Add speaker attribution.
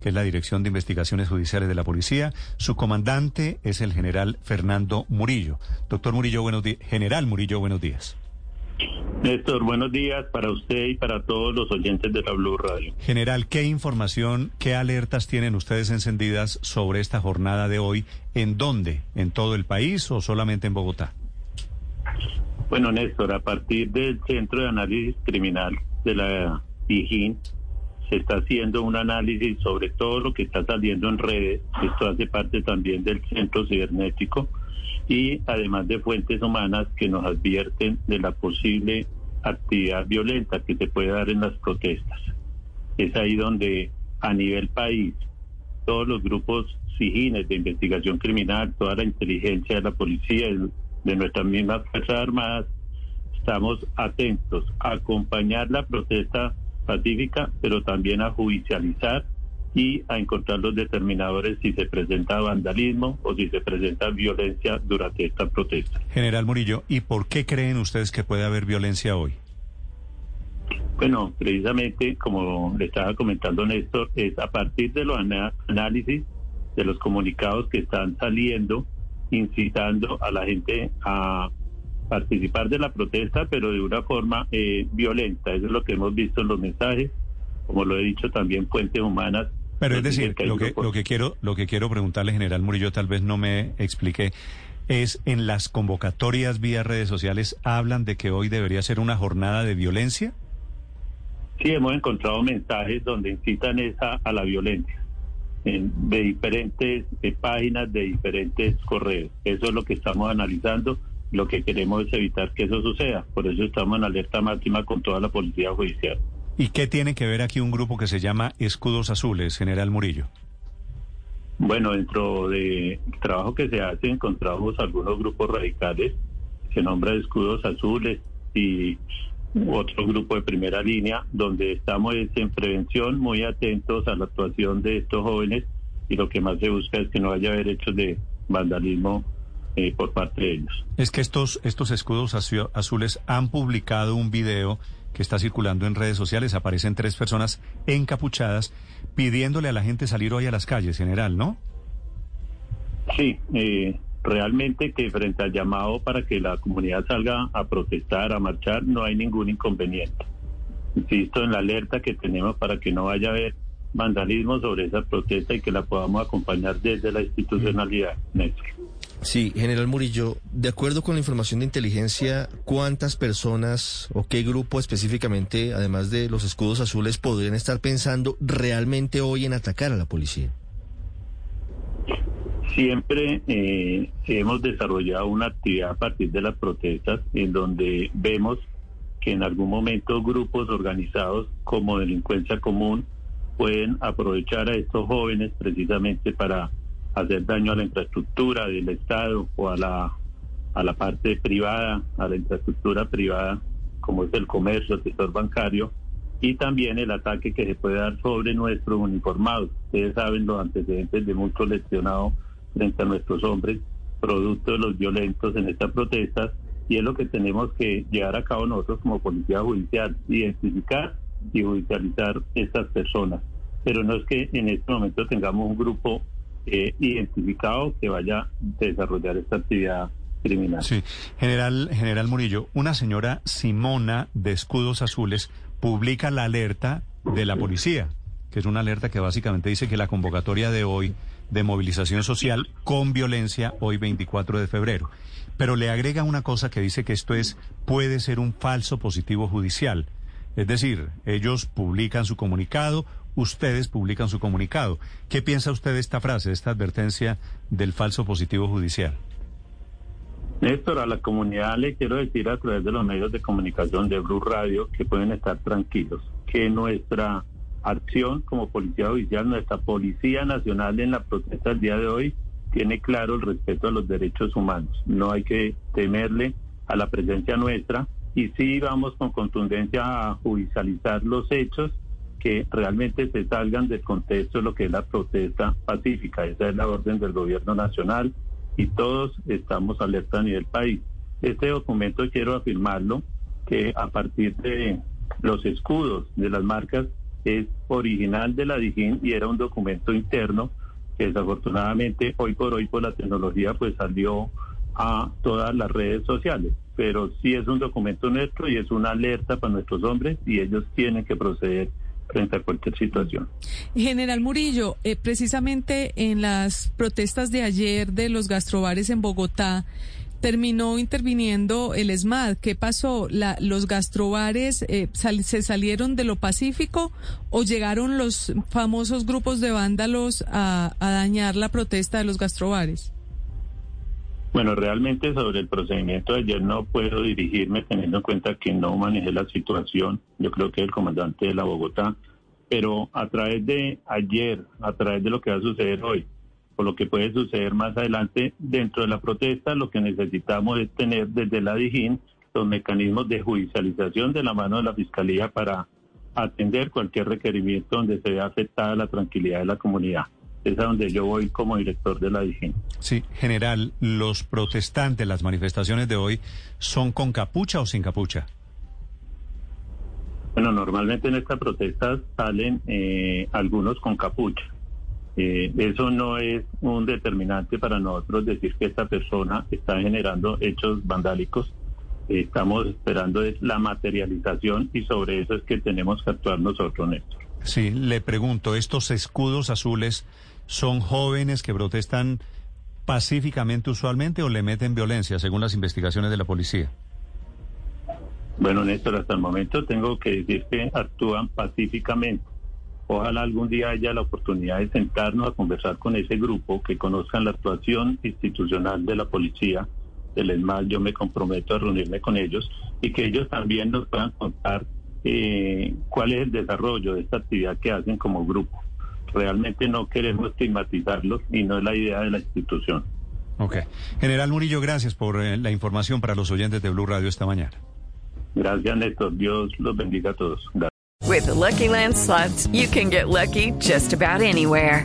Speaker 1: que es la Dirección de Investigaciones Judiciales de la Policía. Su comandante es el general Fernando Murillo. Doctor Murillo, buenos días. General Murillo, buenos días.
Speaker 2: Néstor, buenos días para usted y para todos los oyentes de la Blue Radio.
Speaker 1: General, ¿qué información, qué alertas tienen ustedes encendidas sobre esta jornada de hoy? ¿En dónde? ¿En todo el país o solamente en Bogotá?
Speaker 2: Bueno, Néstor, a partir del Centro de Análisis Criminal de la DIJÍN, se está haciendo un análisis sobre todo lo que está saliendo en redes. Esto hace parte también del Centro Cibernético y además de fuentes humanas que nos advierten de la posible actividad violenta que se puede dar en las protestas. Es ahí donde a nivel país todos los grupos SIGINES de investigación criminal, toda la inteligencia de la policía, de nuestras mismas Fuerzas Armadas, estamos atentos a acompañar la protesta pacífica, pero también a judicializar y a encontrar los determinadores si se presenta vandalismo o si se presenta violencia durante esta protesta.
Speaker 1: General Murillo, ¿y por qué creen ustedes que puede haber violencia hoy?
Speaker 2: Bueno, precisamente como le estaba comentando Néstor, es a partir de los análisis de los comunicados que están saliendo, incitando a la gente a participar de la protesta, pero de una forma eh, violenta. Eso es lo que hemos visto en los mensajes, como lo he dicho también fuentes humanas.
Speaker 1: Pero es decir, lo que, lo que quiero, lo que quiero preguntarle, general Murillo, tal vez no me expliqué, es en las convocatorias vía redes sociales hablan de que hoy debería ser una jornada de violencia.
Speaker 2: Sí, hemos encontrado mensajes donde incitan esa a la violencia en- de diferentes eh, páginas, de diferentes correos. Eso es lo que estamos analizando. Lo que queremos es evitar que eso suceda. Por eso estamos en alerta máxima con toda la policía judicial.
Speaker 1: ¿Y qué tiene que ver aquí un grupo que se llama Escudos Azules, general Murillo?
Speaker 2: Bueno, dentro del trabajo que se hace encontramos algunos grupos radicales, se nombra escudos azules y otro grupo de primera línea, donde estamos es en prevención, muy atentos a la actuación de estos jóvenes y lo que más se busca es que no haya haber hechos de vandalismo eh, por parte de ellos.
Speaker 1: Es que estos, estos escudos azu- azules han publicado un video que está circulando en redes sociales. Aparecen tres personas encapuchadas pidiéndole a la gente salir hoy a las calles, general, ¿no?
Speaker 2: Sí, eh, realmente que frente al llamado para que la comunidad salga a protestar, a marchar, no hay ningún inconveniente. Insisto en la alerta que tenemos para que no vaya a haber vandalismo sobre esa protesta y que la podamos acompañar desde la institucionalidad. Néstor.
Speaker 3: Sí, general Murillo, de acuerdo con la información de inteligencia, ¿cuántas personas o qué grupo específicamente, además de los escudos azules, podrían estar pensando realmente hoy en atacar a la policía?
Speaker 2: Siempre eh, hemos desarrollado una actividad a partir de las protestas en donde vemos que en algún momento grupos organizados como delincuencia común pueden aprovechar a estos jóvenes precisamente para hacer daño a la infraestructura del Estado o a la, a la parte privada, a la infraestructura privada como es el comercio, el sector bancario y también el ataque que se puede dar sobre nuestros uniformados. Ustedes saben los antecedentes de muchos lesionados frente a nuestros hombres, producto de los violentos en estas protestas, y es lo que tenemos que llevar a cabo nosotros como Policía Judicial, identificar y judicializar estas personas. Pero no es que en este momento tengamos un grupo eh, identificado que vaya a desarrollar esta actividad criminal.
Speaker 1: Sí. General, general Murillo, una señora Simona de Escudos Azules publica la alerta de la policía, que es una alerta que básicamente dice que la convocatoria de hoy de movilización social con violencia hoy 24 de febrero. Pero le agrega una cosa que dice que esto es puede ser un falso positivo judicial. Es decir, ellos publican su comunicado, ustedes publican su comunicado. ¿Qué piensa usted de esta frase, de esta advertencia del falso positivo judicial?
Speaker 2: Néstor, a la comunidad le quiero decir a través de los medios de comunicación de Blue Radio que pueden estar tranquilos, que nuestra acción como Policía Judicial, nuestra Policía Nacional en la protesta del día de hoy tiene claro el respeto a los derechos humanos. No hay que temerle a la presencia nuestra y sí vamos con contundencia a judicializar los hechos que realmente se salgan del contexto de lo que es la protesta pacífica. Esa es la orden del gobierno nacional y todos estamos alerta a nivel país. Este documento quiero afirmarlo que a partir de los escudos de las marcas es original de la DIGIN y era un documento interno que desafortunadamente hoy por hoy por la tecnología pues salió a todas las redes sociales. Pero sí es un documento nuestro y es una alerta para nuestros hombres y ellos tienen que proceder frente a cualquier situación.
Speaker 4: General Murillo, eh, precisamente en las protestas de ayer de los gastrobares en Bogotá, terminó interviniendo el ESMAD. ¿Qué pasó? La, ¿Los gastrobares eh, se salieron de lo pacífico o llegaron los famosos grupos de vándalos a dañar la protesta de los gastrobares?
Speaker 2: Bueno, realmente sobre el procedimiento de ayer no puedo dirigirme teniendo en cuenta que no manejé la situación. Yo creo que el comandante de la Bogotá, pero a través de ayer, a través de lo que va a suceder hoy, o lo que puede suceder más adelante dentro de la protesta, lo que necesitamos es tener desde la DIGIN los mecanismos de judicialización de la mano de la Fiscalía para atender cualquier requerimiento donde se vea afectada la tranquilidad de la comunidad es a donde yo voy como director de la DIGIN.
Speaker 1: Sí, general, ¿los protestantes, las manifestaciones de hoy, son con capucha o sin capucha?
Speaker 2: Bueno, normalmente en esta protesta salen eh, algunos con capucha. Eh, eso no es un determinante para nosotros decir que esta persona está generando hechos vandálicos. estamos esperando la materialización y sobre eso es que tenemos que actuar nosotros, Néstor.
Speaker 1: Sí, le pregunto, ¿estos escudos azules son jóvenes que protestan pacíficamente usualmente o le meten violencia, según las investigaciones de la policía?
Speaker 2: Bueno, Néstor, hasta el momento tengo que decir que actúan pacíficamente. Ojalá algún día haya la oportunidad de sentarnos a conversar con ese grupo, que conozcan la actuación institucional de la policía, del ESMAD. Yo me comprometo a reunirme con ellos y que ellos también nos puedan contar eh, cuál es el desarrollo de esta actividad que hacen como grupo realmente no queremos estigmatizarlos y no es la idea de la institución.
Speaker 1: Ok. General Murillo, gracias por eh, la información para los oyentes de Blue Radio esta mañana.
Speaker 2: Gracias, Néstor. Dios los bendiga a todos. Gracias.
Speaker 5: With the Lucky Land slots, you can get lucky just about anywhere.